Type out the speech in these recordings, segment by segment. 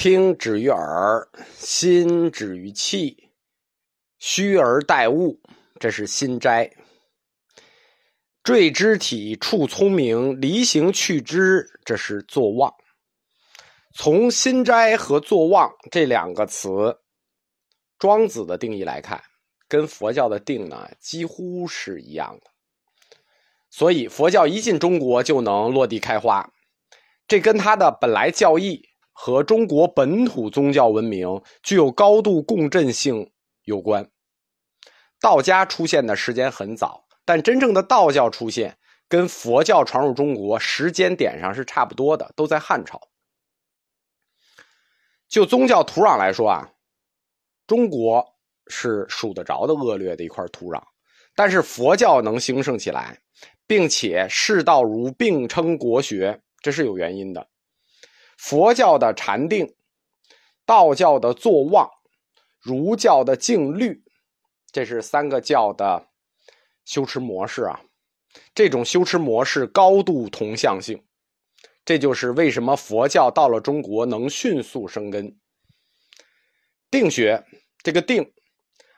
听止于耳，心止于气，虚而待物，这是心斋。坠肢体，处聪明，离形去之，这是坐忘。从心斋和坐忘这两个词，庄子的定义来看，跟佛教的定呢几乎是一样的。所以佛教一进中国就能落地开花，这跟它的本来教义和中国本土宗教文明具有高度共振性有关。道家出现的时间很早，但真正的道教出现跟佛教传入中国时间点上是差不多的，都在汉朝。就宗教土壤来说啊，中国是数得着的恶劣的一块土壤，但是佛教能兴盛起来，并且世道如并称国学，这是有原因的。佛教的禅定，道教的坐忘，儒教的静虑，这是三个教的修持模式啊。这种修持模式高度同向性。这就是为什么佛教到了中国能迅速生根。定学这个定，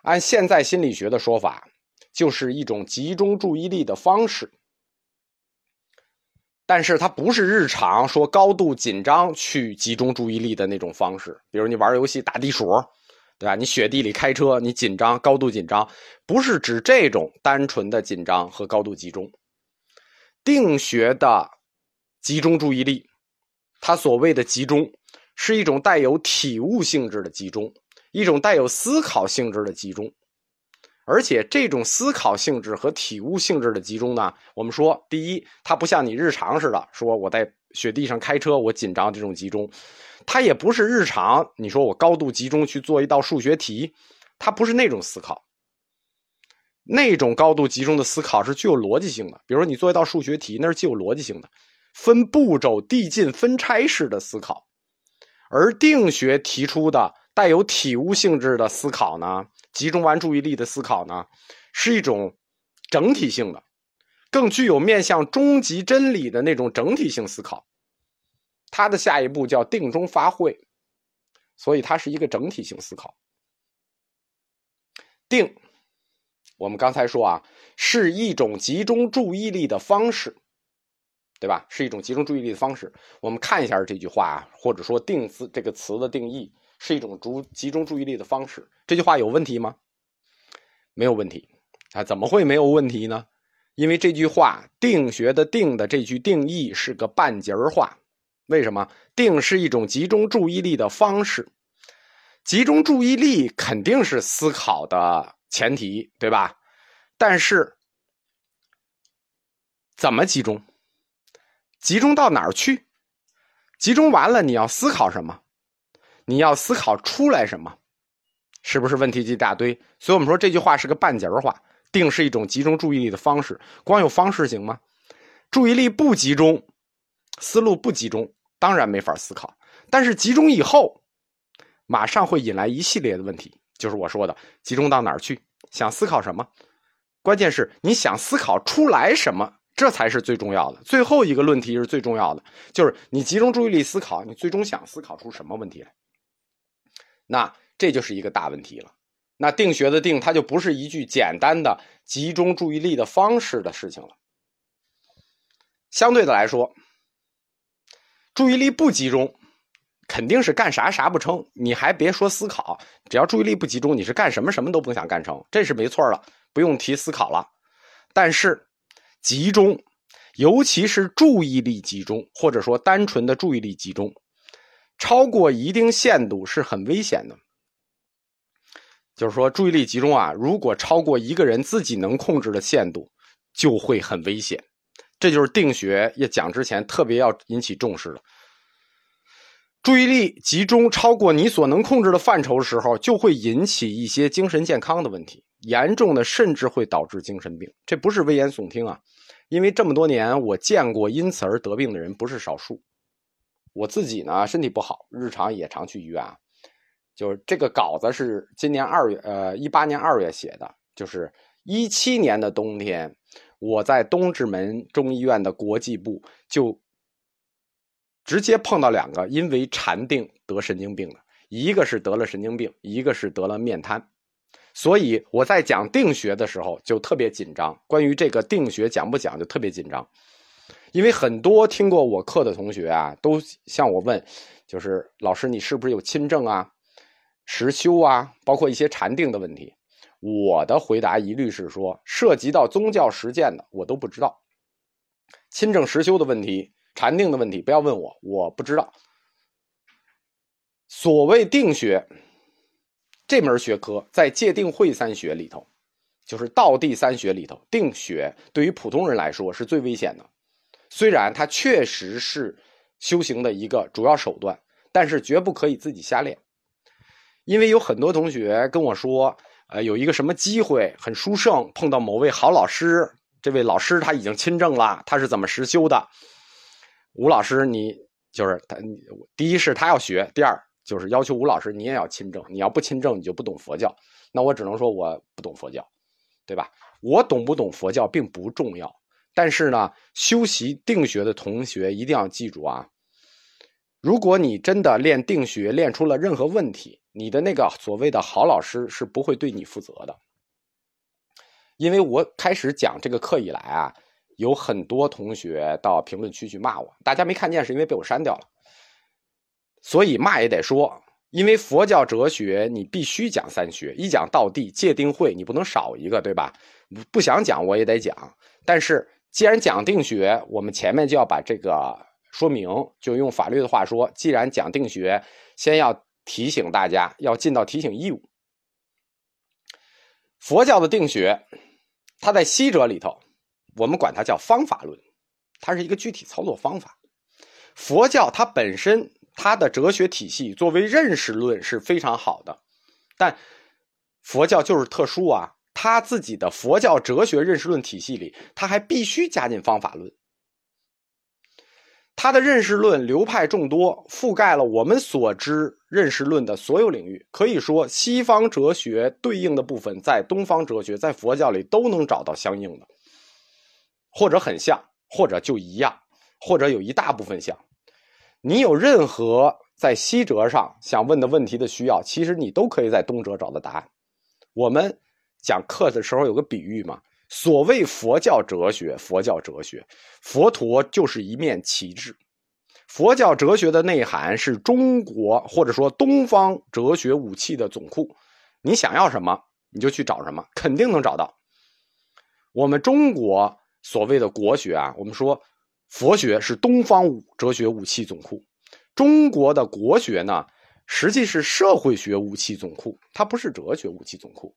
按现在心理学的说法，就是一种集中注意力的方式。但是它不是日常说高度紧张去集中注意力的那种方式。比如你玩游戏打地鼠，对吧？你雪地里开车，你紧张，高度紧张，不是指这种单纯的紧张和高度集中。定学的。集中注意力，它所谓的集中，是一种带有体悟性质的集中，一种带有思考性质的集中。而且这种思考性质和体悟性质的集中呢，我们说，第一，它不像你日常似的，说我在雪地上开车，我紧张这种集中，它也不是日常，你说我高度集中去做一道数学题，它不是那种思考。那种高度集中的思考是具有逻辑性的，比如说你做一道数学题，那是具有逻辑性的。分步骤递进分拆式的思考，而定学提出的带有体悟性质的思考呢，集中完注意力的思考呢，是一种整体性的，更具有面向终极真理的那种整体性思考。它的下一步叫定中发会，所以它是一个整体性思考。定，我们刚才说啊，是一种集中注意力的方式。对吧？是一种集中注意力的方式。我们看一下这句话啊，或者说“定”字这个词的定义，是一种注集中注意力的方式。这句话有问题吗？没有问题啊？怎么会没有问题呢？因为这句话“定学”的“定”的这句定义是个半截儿话。为什么？定是一种集中注意力的方式，集中注意力肯定是思考的前提，对吧？但是怎么集中？集中到哪儿去？集中完了，你要思考什么？你要思考出来什么？是不是问题一大堆？所以我们说这句话是个半截儿话。定是一种集中注意力的方式，光有方式行吗？注意力不集中，思路不集中，当然没法思考。但是集中以后，马上会引来一系列的问题，就是我说的集中到哪儿去？想思考什么？关键是你想思考出来什么？这才是最重要的。最后一个论题是最重要的，就是你集中注意力思考，你最终想思考出什么问题来？那这就是一个大问题了。那定学的定，它就不是一句简单的集中注意力的方式的事情了。相对的来说，注意力不集中，肯定是干啥啥不成。你还别说思考，只要注意力不集中，你是干什么什么都不想干成，这是没错了，不用提思考了。但是。集中，尤其是注意力集中，或者说单纯的注意力集中，超过一定限度是很危险的。就是说，注意力集中啊，如果超过一个人自己能控制的限度，就会很危险。这就是定学要讲之前特别要引起重视的。注意力集中超过你所能控制的范畴的时候，就会引起一些精神健康的问题。严重的甚至会导致精神病，这不是危言耸听啊！因为这么多年我见过因此而得病的人不是少数。我自己呢身体不好，日常也常去医院啊。就是这个稿子是今年二月，呃，一八年二月写的，就是一七年的冬天，我在东直门中医院的国际部就直接碰到两个因为禅定得神经病的，一个是得了神经病，一个是得了面瘫。所以我在讲定学的时候就特别紧张，关于这个定学讲不讲就特别紧张，因为很多听过我课的同学啊，都向我问，就是老师你是不是有亲政啊、实修啊，包括一些禅定的问题。我的回答一律是说，涉及到宗教实践的我都不知道，亲证实修的问题、禅定的问题不要问我，我不知道。所谓定学。这门学科在戒定慧三学里头，就是道地三学里头，定学对于普通人来说是最危险的。虽然它确实是修行的一个主要手段，但是绝不可以自己瞎练。因为有很多同学跟我说，呃，有一个什么机会很殊胜，碰到某位好老师，这位老师他已经亲证了，他是怎么实修的？吴老师，你就是他，第一是他要学，第二。就是要求吴老师，你也要亲政。你要不亲政，你就不懂佛教。那我只能说我不懂佛教，对吧？我懂不懂佛教并不重要。但是呢，修习定学的同学一定要记住啊！如果你真的练定学练出了任何问题，你的那个所谓的好老师是不会对你负责的。因为我开始讲这个课以来啊，有很多同学到评论区去骂我，大家没看见是因为被我删掉了。所以骂也得说，因为佛教哲学你必须讲三学，一讲道地戒定慧，你不能少一个，对吧？不想讲我也得讲。但是既然讲定学，我们前面就要把这个说明，就用法律的话说，既然讲定学，先要提醒大家要尽到提醒义务。佛教的定学，它在西哲里头，我们管它叫方法论，它是一个具体操作方法。佛教它本身。它的哲学体系作为认识论是非常好的，但佛教就是特殊啊，他自己的佛教哲学认识论体系里，他还必须加进方法论。他的认识论流派众多，覆盖了我们所知认识论的所有领域。可以说，西方哲学对应的部分在东方哲学、在佛教里都能找到相应的，或者很像，或者就一样，或者有一大部分像。你有任何在西哲上想问的问题的需要，其实你都可以在东哲找到答案。我们讲课的时候有个比喻嘛，所谓佛教哲学，佛教哲学，佛陀就是一面旗帜。佛教哲学的内涵是中国或者说东方哲学武器的总库。你想要什么，你就去找什么，肯定能找到。我们中国所谓的国学啊，我们说。佛学是东方哲学武器总库，中国的国学呢，实际是社会学武器总库，它不是哲学武器总库。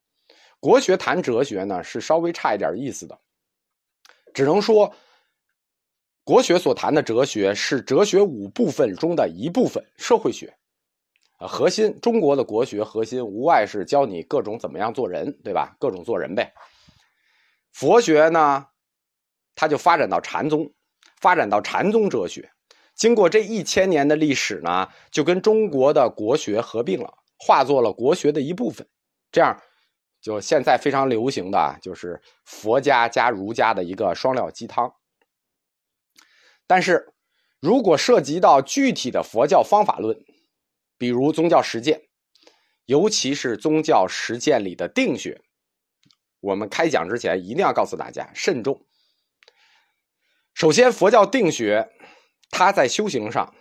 国学谈哲学呢，是稍微差一点意思的，只能说，国学所谈的哲学是哲学五部分中的一部分，社会学啊，核心中国的国学核心无外是教你各种怎么样做人，对吧？各种做人呗。佛学呢，它就发展到禅宗。发展到禅宗哲学，经过这一千年的历史呢，就跟中国的国学合并了，化作了国学的一部分。这样，就现在非常流行的就是佛家加儒家的一个双料鸡汤。但是，如果涉及到具体的佛教方法论，比如宗教实践，尤其是宗教实践里的定学，我们开讲之前一定要告诉大家慎重。首先，佛教定学，它在修行上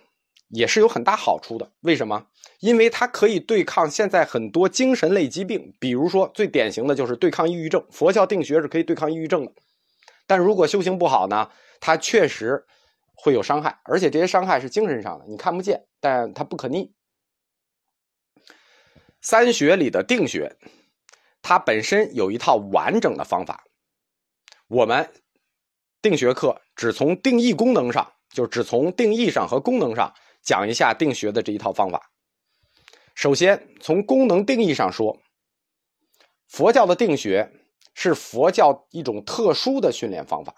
也是有很大好处的。为什么？因为它可以对抗现在很多精神类疾病，比如说最典型的就是对抗抑郁症。佛教定学是可以对抗抑郁症的，但如果修行不好呢，它确实会有伤害，而且这些伤害是精神上的，你看不见，但它不可逆。三学里的定学，它本身有一套完整的方法，我们。定学课只从定义功能上，就只从定义上和功能上讲一下定学的这一套方法。首先从功能定义上说，佛教的定学是佛教一种特殊的训练方法，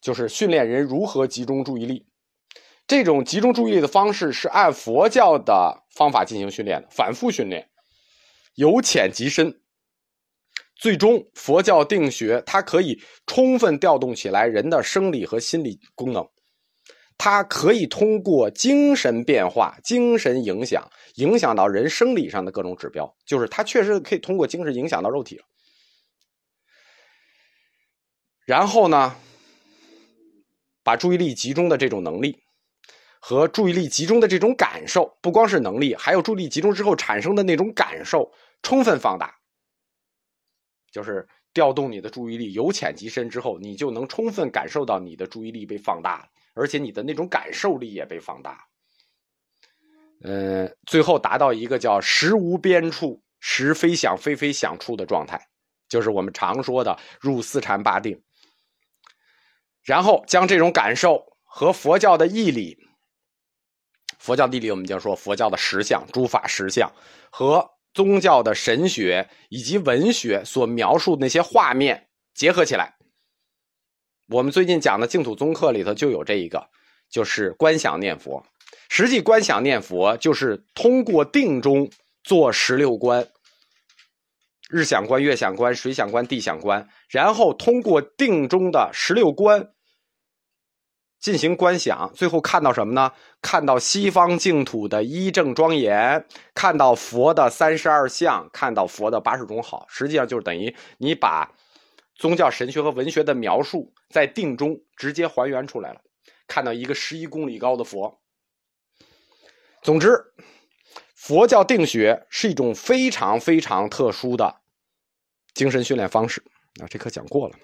就是训练人如何集中注意力。这种集中注意力的方式是按佛教的方法进行训练的，反复训练，由浅及深。最终，佛教定学它可以充分调动起来人的生理和心理功能，它可以通过精神变化、精神影响，影响到人生理上的各种指标。就是它确实可以通过精神影响到肉体。然后呢，把注意力集中的这种能力和注意力集中的这种感受，不光是能力，还有注意力集中之后产生的那种感受，充分放大。就是调动你的注意力，由浅及深之后，你就能充分感受到你的注意力被放大了。而且你的那种感受力也被放大，呃，最后达到一个叫“时无边处，时非想非非想处”的状态，就是我们常说的入四禅八定。然后将这种感受和佛教的义理，佛教义理我们就说佛教的实相、诸法实相和宗教的神学以及文学所描述的那些画面结合起来。我们最近讲的净土宗课里头就有这一个，就是观想念佛。实际观想念佛就是通过定中做十六观，日想观、月想观、水想观、地想观，然后通过定中的十六观进行观想，最后看到什么呢？看到西方净土的一正庄严，看到佛的三十二相，看到佛的八十种好。实际上就是等于你把。宗教神学和文学的描述在定中直接还原出来了，看到一个十一公里高的佛。总之，佛教定学是一种非常非常特殊的精神训练方式。啊，这课讲过了。